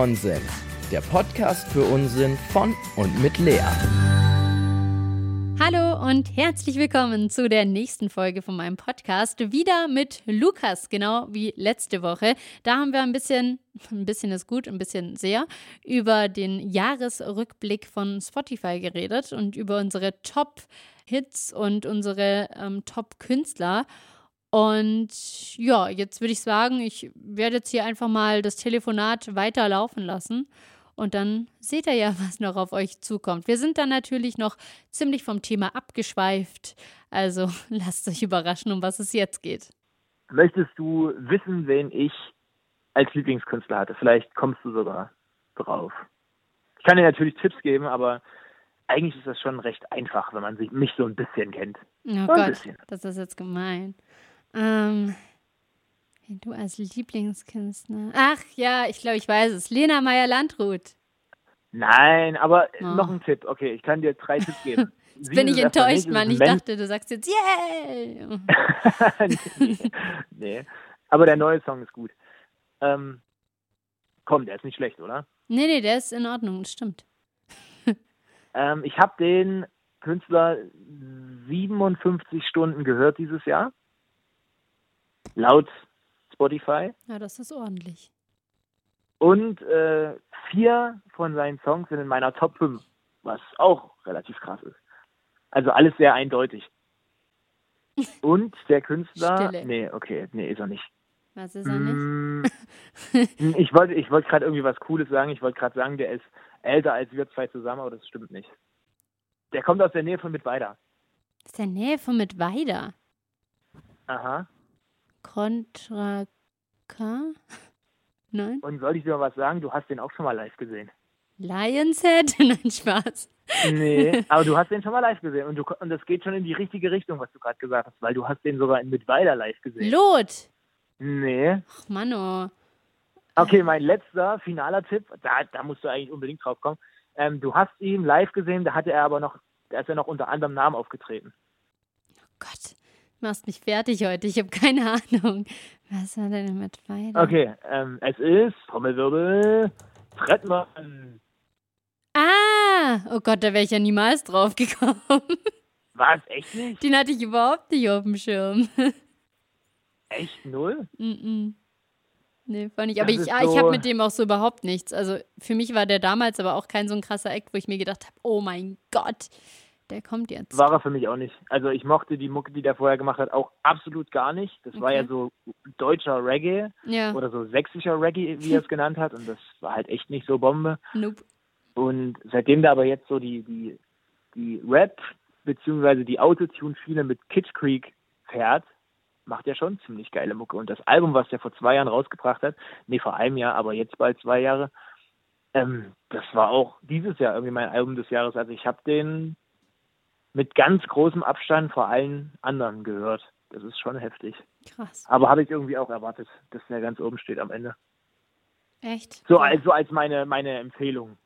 Nonsens, der Podcast für Unsinn von und mit Lea. Hallo und herzlich willkommen zu der nächsten Folge von meinem Podcast. Wieder mit Lukas, genau wie letzte Woche. Da haben wir ein bisschen, ein bisschen ist gut, ein bisschen sehr, über den Jahresrückblick von Spotify geredet und über unsere Top-Hits und unsere ähm, Top-Künstler. Und ja, jetzt würde ich sagen, ich werde jetzt hier einfach mal das Telefonat weiterlaufen lassen. Und dann seht ihr ja, was noch auf euch zukommt. Wir sind dann natürlich noch ziemlich vom Thema abgeschweift. Also lasst euch überraschen, um was es jetzt geht. Möchtest du wissen, wen ich als Lieblingskünstler hatte? Vielleicht kommst du sogar drauf. Ich kann dir natürlich Tipps geben, aber eigentlich ist das schon recht einfach, wenn man sich, mich so ein bisschen kennt. Oh so Gott, bisschen. das ist jetzt gemein. Ähm, du als Lieblingskünstler. Ach ja, ich glaube, ich weiß es. Lena Meyer-Landrut. Nein, aber oh. noch ein Tipp. Okay, ich kann dir drei Tipps geben. Jetzt bin ich enttäuscht, Mann. Ich dachte, du sagst jetzt Yeah! nee, nee, aber der neue Song ist gut. Ähm, komm, der ist nicht schlecht, oder? Nee, nee, der ist in Ordnung, das stimmt. ähm, ich habe den Künstler 57 Stunden gehört dieses Jahr laut Spotify. Ja, das ist ordentlich. Und äh, vier von seinen Songs sind in meiner Top 5, was auch relativ krass ist. Also alles sehr eindeutig. Und der Künstler. Stille. Nee, okay, nee, ist er nicht. Was ist er nicht? Mm, ich wollte ich wollt gerade irgendwie was Cooles sagen. Ich wollte gerade sagen, der ist älter als wir zwei zusammen, aber das stimmt nicht. Der kommt aus der Nähe von Mittweida. Aus der Nähe von Mittweida? Aha. Contra K? Nein? Und soll ich dir mal was sagen? Du hast den auch schon mal live gesehen. Lionshead? Nein, Spaß. Nee, aber du hast den schon mal live gesehen und, du, und das geht schon in die richtige Richtung, was du gerade gesagt hast, weil du hast den sogar in Mittweida live gesehen. Lot? Nee. Ach, Mann, Okay, mein letzter, finaler Tipp, da, da musst du eigentlich unbedingt drauf kommen. Ähm, du hast ihn live gesehen, da hatte er aber noch, da ist er noch unter anderem Namen aufgetreten. Oh Gott machst mich fertig heute. Ich habe keine Ahnung. Was war denn mit weiter? Okay, ähm, es ist Trommelwirbel Trettmann. Ah, oh Gott, da wäre ich ja niemals drauf gekommen. Was, echt nicht? Den hatte ich überhaupt nicht auf dem Schirm. Echt null? Mm, -mm. Nee, fand ich. Aber ich, so ich habe mit dem auch so überhaupt nichts. Also für mich war der damals aber auch kein so ein krasser Act, wo ich mir gedacht habe, oh mein Gott, der kommt jetzt. War er für mich auch nicht. Also ich mochte die Mucke, die der vorher gemacht hat, auch absolut gar nicht. Das okay. war ja so deutscher Reggae ja. oder so sächsischer Reggae, wie er es genannt hat. Und das war halt echt nicht so Bombe. Nope. Und seitdem der aber jetzt so die, die, die Rap beziehungsweise die Autotune-Schiene mit Kitsch Creek fährt, macht er schon ziemlich geile Mucke. Und das Album, was der vor zwei Jahren rausgebracht hat, nee, vor einem Jahr, aber jetzt bald zwei Jahre, ähm, das war auch dieses Jahr irgendwie mein Album des Jahres. Also ich habe den mit ganz großem Abstand vor allen anderen gehört. Das ist schon heftig. Krass. Aber habe ich irgendwie auch erwartet, dass der ganz oben steht am Ende. Echt? So also als meine, meine Empfehlung.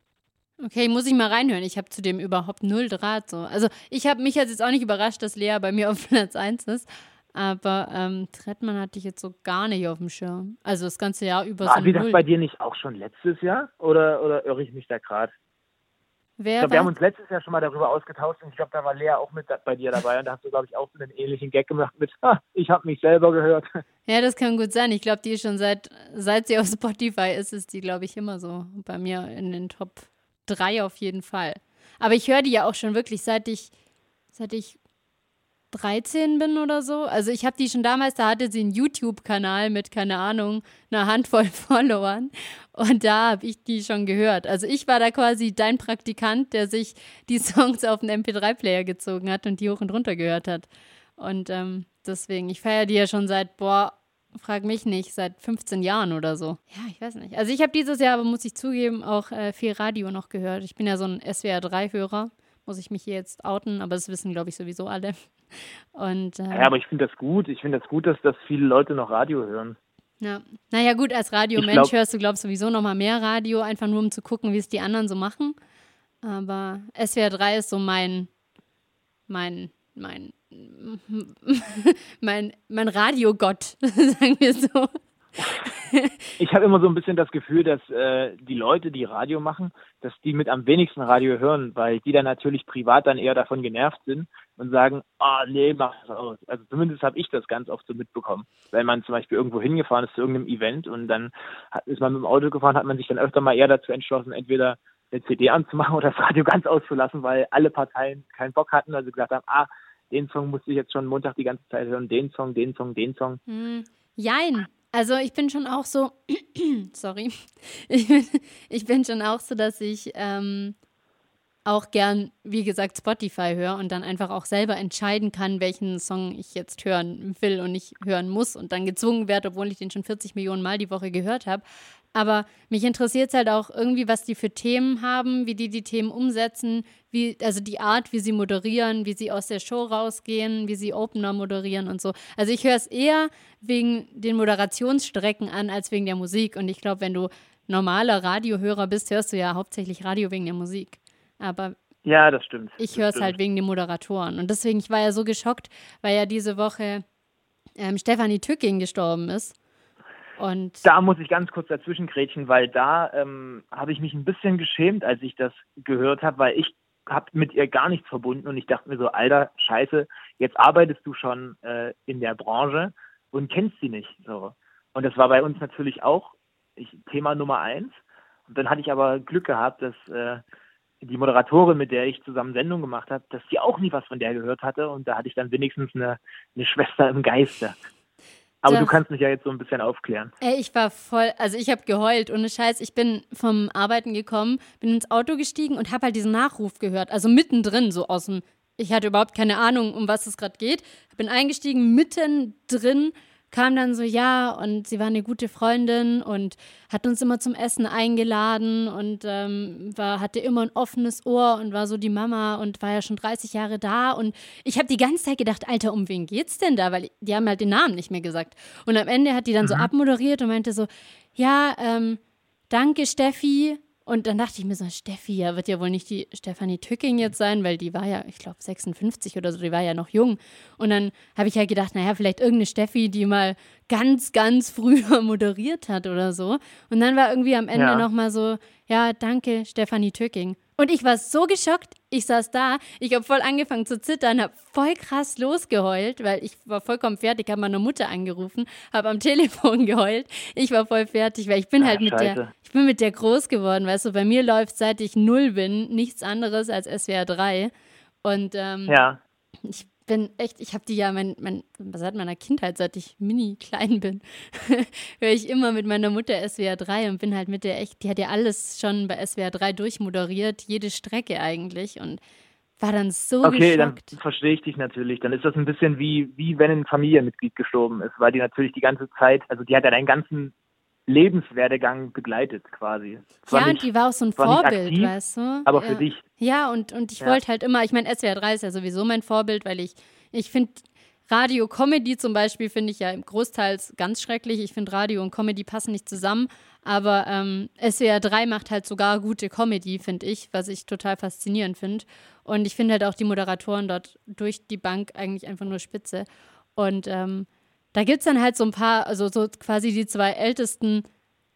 Okay, muss ich mal reinhören. Ich habe zu dem überhaupt null Draht. So. Also ich habe mich jetzt auch nicht überrascht, dass Lea bei mir auf Platz 1 ist. Aber ähm, Trettmann hatte ich jetzt so gar nicht auf dem Schirm. Also das ganze Jahr über War so wie das bei dir nicht auch schon letztes Jahr? Oder, oder irre ich mich da gerade? Wer ich glaube, wir haben uns letztes Jahr schon mal darüber ausgetauscht und ich glaube, da war Lea auch mit bei dir dabei und da hast du, glaube ich, auch einen ähnlichen Gag gemacht mit, ah, ich habe mich selber gehört. Ja, das kann gut sein. Ich glaube, die ist schon seit, seit sie auf Spotify ist, ist die, glaube ich, immer so bei mir in den Top 3 auf jeden Fall. Aber ich höre die ja auch schon wirklich, seit ich, seit ich 13 bin oder so. Also ich habe die schon damals, da hatte sie einen YouTube-Kanal mit, keine Ahnung, einer Handvoll Followern. Und da habe ich die schon gehört. Also ich war da quasi dein Praktikant, der sich die Songs auf den MP3-Player gezogen hat und die hoch und runter gehört hat. Und ähm, deswegen, ich feiere die ja schon seit, boah, frag mich nicht, seit 15 Jahren oder so. Ja, ich weiß nicht. Also ich habe dieses Jahr, aber muss ich zugeben, auch äh, viel Radio noch gehört. Ich bin ja so ein SWR3-Hörer muss ich mich hier jetzt outen, aber das wissen, glaube ich, sowieso alle. Und, äh, ja, aber ich finde das gut. Ich finde das gut, dass das viele Leute noch Radio hören. Ja, naja gut, als Radiomensch hörst du, glaube ich, sowieso noch mal mehr Radio, einfach nur um zu gucken, wie es die anderen so machen. Aber SWR 3 ist so mein, mein, mein, mein, mein Radiogott, sagen wir so. Ich habe immer so ein bisschen das Gefühl, dass äh, die Leute, die Radio machen, dass die mit am wenigsten Radio hören, weil die dann natürlich privat dann eher davon genervt sind und sagen, ah oh, nee, mach das aus. Also zumindest habe ich das ganz oft so mitbekommen. Wenn man zum Beispiel irgendwo hingefahren ist zu irgendeinem Event und dann hat, ist man mit dem Auto gefahren, hat man sich dann öfter mal eher dazu entschlossen, entweder eine CD anzumachen oder das Radio ganz auszulassen, weil alle Parteien keinen Bock hatten, also gesagt haben, ah, den Song musste ich jetzt schon Montag die ganze Zeit hören, den Song, den Song, den Song. Hm, jein. Also ich bin schon auch so, sorry, ich bin, ich bin schon auch so, dass ich ähm, auch gern, wie gesagt, Spotify höre und dann einfach auch selber entscheiden kann, welchen Song ich jetzt hören will und nicht hören muss und dann gezwungen werde, obwohl ich den schon 40 Millionen Mal die Woche gehört habe. Aber mich interessiert es halt auch irgendwie, was die für Themen haben, wie die die Themen umsetzen, wie, also die Art, wie sie moderieren, wie sie aus der Show rausgehen, wie sie Opener moderieren und so. Also ich höre es eher wegen den Moderationsstrecken an, als wegen der Musik. Und ich glaube, wenn du normaler Radiohörer bist, hörst du ja hauptsächlich Radio wegen der Musik. Aber ja, das stimmt. Ich höre es halt wegen den Moderatoren. Und deswegen, ich war ja so geschockt, weil ja diese Woche ähm, Stefanie Tücking gestorben ist. Und da muss ich ganz kurz dazwischen grätschen, weil da ähm, habe ich mich ein bisschen geschämt, als ich das gehört habe, weil ich habe mit ihr gar nichts verbunden und ich dachte mir so, alter Scheiße, jetzt arbeitest du schon äh, in der Branche und kennst sie nicht. So. Und das war bei uns natürlich auch ich, Thema Nummer eins. Und dann hatte ich aber Glück gehabt, dass äh, die Moderatorin, mit der ich zusammen Sendung gemacht habe, dass sie auch nie was von der gehört hatte und da hatte ich dann wenigstens eine, eine Schwester im Geiste. Aber das, du kannst mich ja jetzt so ein bisschen aufklären. Ey, ich war voll, also ich habe geheult, ohne Scheiß. Ich bin vom Arbeiten gekommen, bin ins Auto gestiegen und habe halt diesen Nachruf gehört. Also mittendrin, so aus dem, ich hatte überhaupt keine Ahnung, um was es gerade geht. Bin eingestiegen, mittendrin kam dann so, ja, und sie war eine gute Freundin und hat uns immer zum Essen eingeladen und ähm, war, hatte immer ein offenes Ohr und war so die Mama und war ja schon 30 Jahre da. Und ich habe die ganze Zeit gedacht, Alter, um wen geht's denn da? Weil die haben halt den Namen nicht mehr gesagt. Und am Ende hat die dann mhm. so abmoderiert und meinte so, ja, ähm, danke Steffi, und dann dachte ich mir so, Steffi, ja, wird ja wohl nicht die Stefanie Tücking jetzt sein, weil die war ja, ich glaube, 56 oder so, die war ja noch jung. Und dann habe ich halt gedacht, naja, vielleicht irgendeine Steffi, die mal ganz, ganz früher moderiert hat oder so. Und dann war irgendwie am Ende ja. nochmal so, ja, danke, Stefanie Tücking. Und ich war so geschockt. Ich saß da, ich habe voll angefangen zu zittern, habe voll krass losgeheult, weil ich war vollkommen fertig, habe meine Mutter angerufen, habe am Telefon geheult. Ich war voll fertig, weil ich bin Ach, halt mit Scheiße. der, ich bin mit der groß geworden, weißt du. Bei mir läuft seit ich null bin nichts anderes als SWR 3. Und ähm, ja. ich bin echt, ich habe die ja mein, mein, seit meiner Kindheit, seit ich mini klein bin, höre ich immer mit meiner Mutter SWR 3 und bin halt mit der echt, die hat ja alles schon bei SWR 3 durchmoderiert, jede Strecke eigentlich und war dann so Okay, geschockt. dann verstehe ich dich natürlich. Dann ist das ein bisschen wie, wie wenn ein Familienmitglied gestorben ist, weil die natürlich die ganze Zeit, also die hat ja deinen ganzen Lebenswerdegang begleitet quasi. Zwar ja, nicht, und die war auch so ein Vorbild, aktiv, weißt du? Aber ja. für dich. Ja, und, und ich ja. wollte halt immer, ich meine, SWR 3 ist ja sowieso mein Vorbild, weil ich, ich finde Radio Comedy zum Beispiel finde ich ja großteils ganz schrecklich. Ich finde Radio und Comedy passen nicht zusammen. Aber ähm, SWR 3 macht halt sogar gute Comedy, finde ich, was ich total faszinierend finde. Und ich finde halt auch die Moderatoren dort durch die Bank eigentlich einfach nur spitze. Und ähm, da gibt es dann halt so ein paar, also so quasi die zwei ältesten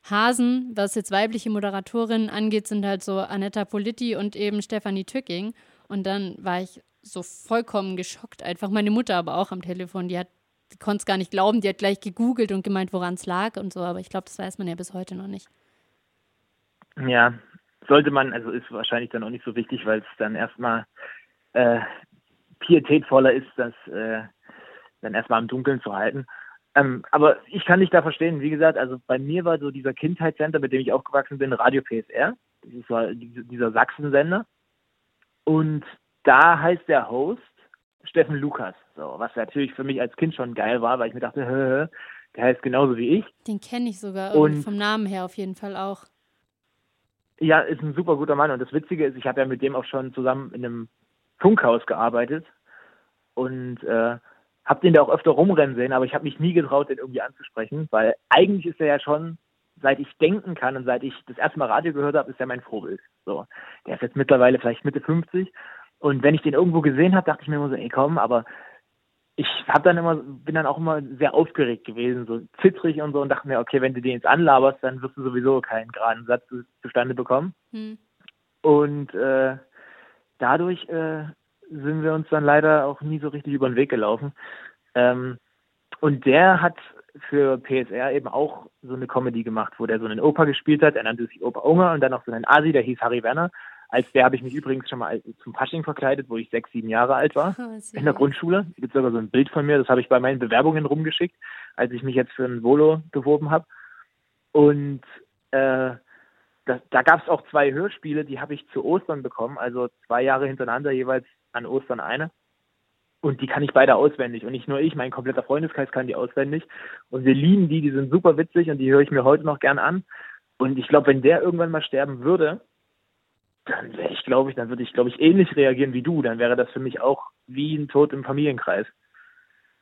Hasen, was jetzt weibliche Moderatorinnen angeht, sind halt so Anetta Politti und eben Stefanie Tücking. Und dann war ich so vollkommen geschockt. Einfach meine Mutter aber auch am Telefon, die hat, die konnte es gar nicht glauben, die hat gleich gegoogelt und gemeint, woran es lag und so, aber ich glaube, das weiß man ja bis heute noch nicht. Ja, sollte man, also ist wahrscheinlich dann auch nicht so wichtig, weil es dann erstmal äh, pietätvoller ist, dass äh, dann erstmal im Dunkeln zu halten. Ähm, aber ich kann dich da verstehen. Wie gesagt, also bei mir war so dieser Kindheitscenter, mit dem ich aufgewachsen bin, Radio PSR. Das ist so dieser Sachsensender. Und da heißt der Host Steffen Lukas. So, was natürlich für mich als Kind schon geil war, weil ich mir dachte, hö, hö, der heißt genauso wie ich. Den kenne ich sogar und vom Namen her auf jeden Fall auch. Ja, ist ein super guter Mann. Und das Witzige ist, ich habe ja mit dem auch schon zusammen in einem Funkhaus gearbeitet. Und äh, habe den da auch öfter rumrennen sehen, aber ich habe mich nie getraut, den irgendwie anzusprechen, weil eigentlich ist er ja schon, seit ich denken kann und seit ich das erste Mal Radio gehört habe, ist er mein Vorbild. So, der ist jetzt mittlerweile vielleicht Mitte 50 und wenn ich den irgendwo gesehen habe, dachte ich mir immer so, ey komm, aber ich habe dann immer, bin dann auch immer sehr aufgeregt gewesen, so zittrig und so und dachte mir, okay, wenn du den jetzt anlaberst, dann wirst du sowieso keinen geraden Satz zustande bekommen. Hm. Und äh, dadurch äh, sind wir uns dann leider auch nie so richtig über den Weg gelaufen. Ähm, und der hat für PSR eben auch so eine Comedy gemacht, wo der so einen Opa gespielt hat, er nannte sich Opa Unger und dann noch so einen Asi, der hieß Harry Werner. Als der habe ich mich übrigens schon mal zum Fasching verkleidet, wo ich sechs, sieben Jahre alt war, oh, in der Grundschule. Da gibt sogar so ein Bild von mir, das habe ich bei meinen Bewerbungen rumgeschickt, als ich mich jetzt für ein Volo beworben habe. Und äh, das, da gab es auch zwei Hörspiele, die habe ich zu Ostern bekommen, also zwei Jahre hintereinander, jeweils an Ostern eine. Und die kann ich beide auswendig. Und nicht nur ich, mein kompletter Freundeskreis kann die auswendig. Und wir lieben die, die sind super witzig und die höre ich mir heute noch gern an. Und ich glaube, wenn der irgendwann mal sterben würde, dann wäre ich, glaube ich, dann würde ich, glaube ich, ähnlich reagieren wie du. Dann wäre das für mich auch wie ein Tod im Familienkreis.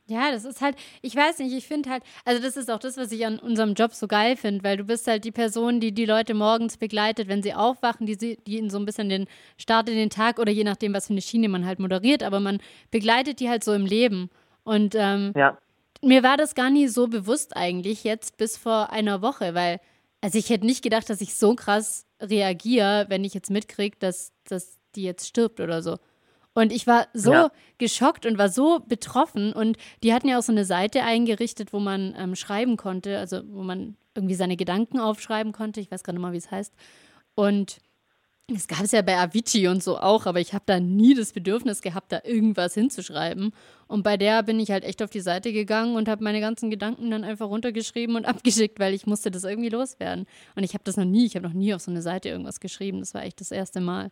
Ja, das ist halt, ich weiß nicht, ich finde halt, also das ist auch das, was ich an unserem Job so geil finde, weil du bist halt die Person, die die Leute morgens begleitet, wenn sie aufwachen, die, die ihnen so ein bisschen den Start in den Tag oder je nachdem, was für eine Schiene man halt moderiert, aber man begleitet die halt so im Leben. Und ähm, ja. mir war das gar nie so bewusst eigentlich jetzt bis vor einer Woche, weil, also ich hätte nicht gedacht, dass ich so krass reagiere, wenn ich jetzt mitkriege, dass, dass die jetzt stirbt oder so. Und ich war so ja. geschockt und war so betroffen. Und die hatten ja auch so eine Seite eingerichtet, wo man ähm, schreiben konnte, also wo man irgendwie seine Gedanken aufschreiben konnte. Ich weiß gerade mal, wie es heißt. Und es gab es ja bei Avicii und so auch, aber ich habe da nie das Bedürfnis gehabt, da irgendwas hinzuschreiben. Und bei der bin ich halt echt auf die Seite gegangen und habe meine ganzen Gedanken dann einfach runtergeschrieben und abgeschickt, weil ich musste das irgendwie loswerden. Und ich habe das noch nie, ich habe noch nie auf so eine Seite irgendwas geschrieben. Das war echt das erste Mal.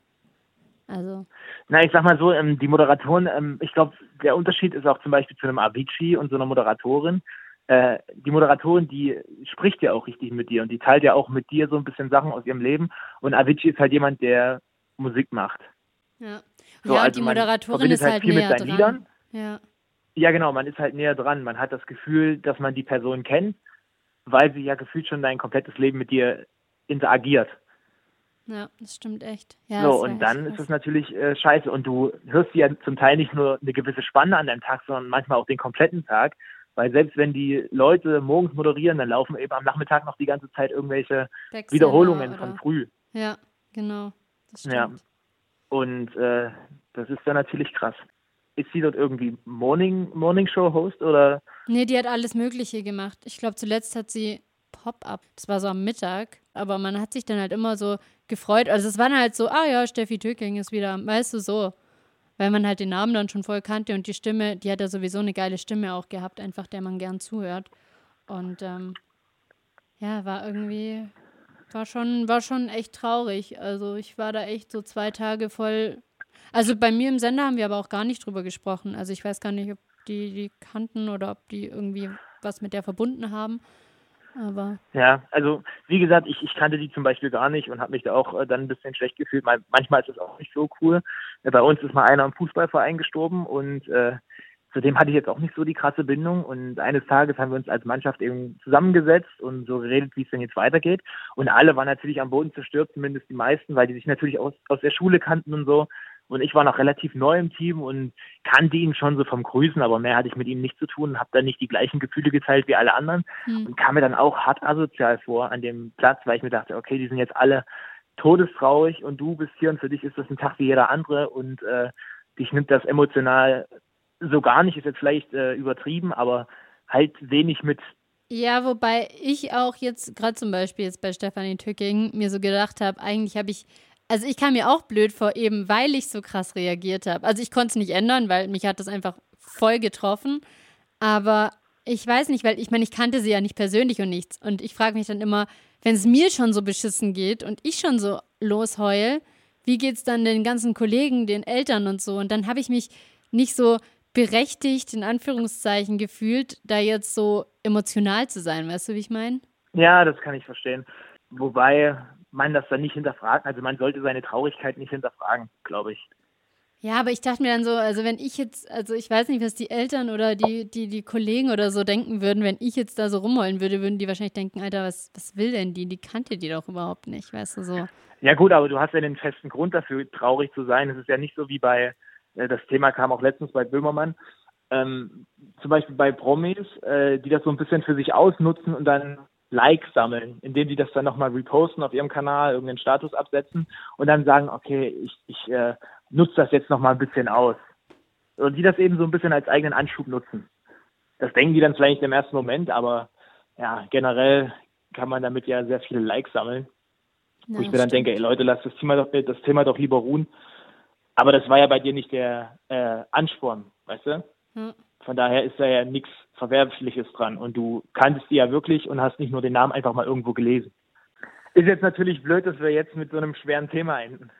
Also. Na, ich sag mal so, ähm, die Moderatoren, ähm, ich glaube, der Unterschied ist auch zum Beispiel zu einem Avicii und so einer Moderatorin. Äh, die Moderatorin, die spricht ja auch richtig mit dir und die teilt ja auch mit dir so ein bisschen Sachen aus ihrem Leben. Und Avicii ist halt jemand, der Musik macht. Ja, so, ja also die Moderatorin ist halt, halt viel näher mit seinen dran. Liedern. Ja. ja, genau, man ist halt näher dran. Man hat das Gefühl, dass man die Person kennt, weil sie ja gefühlt schon dein komplettes Leben mit dir interagiert. Ja, das stimmt echt. Ja, so, und dann ist es natürlich äh, scheiße. Und du hörst ja zum Teil nicht nur eine gewisse Spanne an deinem Tag, sondern manchmal auch den kompletten Tag. Weil selbst wenn die Leute morgens moderieren, dann laufen eben am Nachmittag noch die ganze Zeit irgendwelche Wechsel, Wiederholungen oder? von früh. Ja, genau. Das stimmt. Ja. Und äh, das ist dann natürlich krass. Ist sie dort irgendwie Morning, Morning Show Host oder? Nee, die hat alles Mögliche gemacht. Ich glaube, zuletzt hat sie Pop-up. Das war so am Mittag. Aber man hat sich dann halt immer so gefreut. Also es war dann halt so, ah ja, Steffi Töking ist wieder, weißt du, so. Weil man halt den Namen dann schon voll kannte und die Stimme, die hat ja sowieso eine geile Stimme auch gehabt, einfach der man gern zuhört. Und ähm, ja, war irgendwie, war schon, war schon echt traurig. Also ich war da echt so zwei Tage voll. Also bei mir im Sender haben wir aber auch gar nicht drüber gesprochen. Also ich weiß gar nicht, ob die die kannten oder ob die irgendwie was mit der verbunden haben. Aber ja, also wie gesagt, ich, ich kannte die zum Beispiel gar nicht und habe mich da auch äh, dann ein bisschen schlecht gefühlt. manchmal ist es auch nicht so cool. Äh, bei uns ist mal einer im Fußballverein gestorben und äh, zudem hatte ich jetzt auch nicht so die krasse Bindung. Und eines Tages haben wir uns als Mannschaft eben zusammengesetzt und so geredet, wie es denn jetzt weitergeht. Und alle waren natürlich am Boden zerstört, zumindest die meisten, weil die sich natürlich aus, aus der Schule kannten und so. Und ich war noch relativ neu im Team und kannte ihn schon so vom Grüßen, aber mehr hatte ich mit ihm nicht zu tun, habe dann nicht die gleichen Gefühle geteilt wie alle anderen mhm. und kam mir dann auch hart asozial vor an dem Platz, weil ich mir dachte, okay, die sind jetzt alle todestraurig und du bist hier und für dich ist das ein Tag wie jeder andere und äh, dich nimmt das emotional so gar nicht, ist jetzt vielleicht äh, übertrieben, aber halt wenig mit. Ja, wobei ich auch jetzt, gerade zum Beispiel jetzt bei Stefanie Tücking, mir so gedacht habe, eigentlich habe ich also ich kam mir auch blöd vor, eben weil ich so krass reagiert habe. Also ich konnte es nicht ändern, weil mich hat das einfach voll getroffen. Aber ich weiß nicht, weil ich meine, ich kannte sie ja nicht persönlich und nichts. Und ich frage mich dann immer, wenn es mir schon so beschissen geht und ich schon so losheul, wie geht es dann den ganzen Kollegen, den Eltern und so? Und dann habe ich mich nicht so berechtigt, in Anführungszeichen, gefühlt, da jetzt so emotional zu sein. Weißt du, wie ich meine? Ja, das kann ich verstehen. Wobei, man das dann nicht hinterfragen. Also man sollte seine Traurigkeit nicht hinterfragen, glaube ich. Ja, aber ich dachte mir dann so, also wenn ich jetzt, also ich weiß nicht, was die Eltern oder die, die, die Kollegen oder so denken würden, wenn ich jetzt da so rumheulen würde, würden die wahrscheinlich denken, Alter, was, was will denn die? Die kannte die doch überhaupt nicht, weißt du so. Ja gut, aber du hast ja den festen Grund dafür, traurig zu sein. Es ist ja nicht so wie bei, äh, das Thema kam auch letztens bei Böhmermann, ähm, zum Beispiel bei Promis, äh, die das so ein bisschen für sich ausnutzen und dann Likes sammeln, indem die das dann nochmal reposten auf ihrem Kanal, irgendeinen Status absetzen und dann sagen, okay, ich, ich äh, nutze das jetzt nochmal ein bisschen aus. Und die das eben so ein bisschen als eigenen Anschub nutzen. Das denken die dann vielleicht im ersten Moment, aber ja, generell kann man damit ja sehr viele Likes sammeln. Ja, wo ich mir dann stimmt. denke, ey Leute, lasst das Thema doch, das Thema doch lieber ruhen. Aber das war ja bei dir nicht der äh, Ansporn, weißt du? Hm. Von daher ist da ja nichts Verwerfliches dran. Und du kanntest die ja wirklich und hast nicht nur den Namen einfach mal irgendwo gelesen. Ist jetzt natürlich blöd, dass wir jetzt mit so einem schweren Thema enden.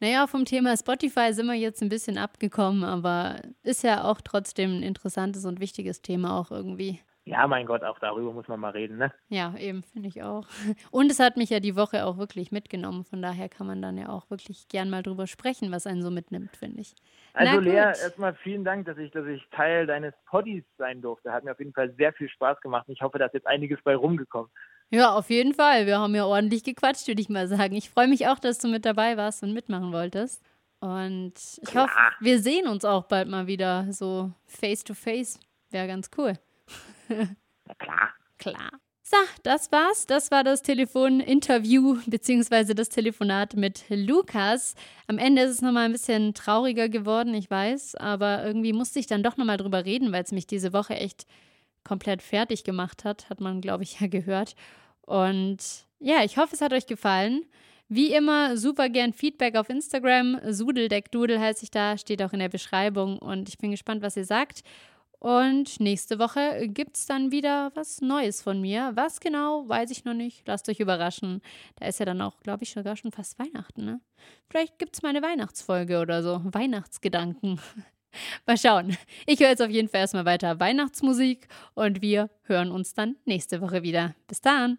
Naja, vom Thema Spotify sind wir jetzt ein bisschen abgekommen, aber ist ja auch trotzdem ein interessantes und wichtiges Thema auch irgendwie. Ja, mein Gott, auch darüber muss man mal reden, ne? Ja, eben, finde ich auch. Und es hat mich ja die Woche auch wirklich mitgenommen. Von daher kann man dann ja auch wirklich gern mal drüber sprechen, was einen so mitnimmt, finde ich. Also Lea, erstmal vielen Dank, dass ich, dass ich Teil deines Poddies sein durfte. Hat mir auf jeden Fall sehr viel Spaß gemacht. Ich hoffe, da ist jetzt einiges bei rumgekommen. Ja, auf jeden Fall. Wir haben ja ordentlich gequatscht, würde ich mal sagen. Ich freue mich auch, dass du mit dabei warst und mitmachen wolltest. Und ich Klar. hoffe, wir sehen uns auch bald mal wieder so face to face. Wäre ganz cool. Na klar. Klar. So, das war's. Das war das Telefoninterview bzw. das Telefonat mit Lukas. Am Ende ist es nochmal ein bisschen trauriger geworden, ich weiß, aber irgendwie musste ich dann doch nochmal drüber reden, weil es mich diese Woche echt komplett fertig gemacht hat, hat man, glaube ich, ja gehört. Und ja, ich hoffe, es hat euch gefallen. Wie immer, super gern Feedback auf Instagram. Sudeldeckdudel heißt ich da, steht auch in der Beschreibung. Und ich bin gespannt, was ihr sagt. Und nächste Woche gibt es dann wieder was Neues von mir. Was genau, weiß ich noch nicht. Lasst euch überraschen. Da ist ja dann auch, glaube ich, sogar schon fast Weihnachten. Ne? Vielleicht gibt es mal eine Weihnachtsfolge oder so. Weihnachtsgedanken. mal schauen. Ich höre jetzt auf jeden Fall erstmal weiter Weihnachtsmusik und wir hören uns dann nächste Woche wieder. Bis dann.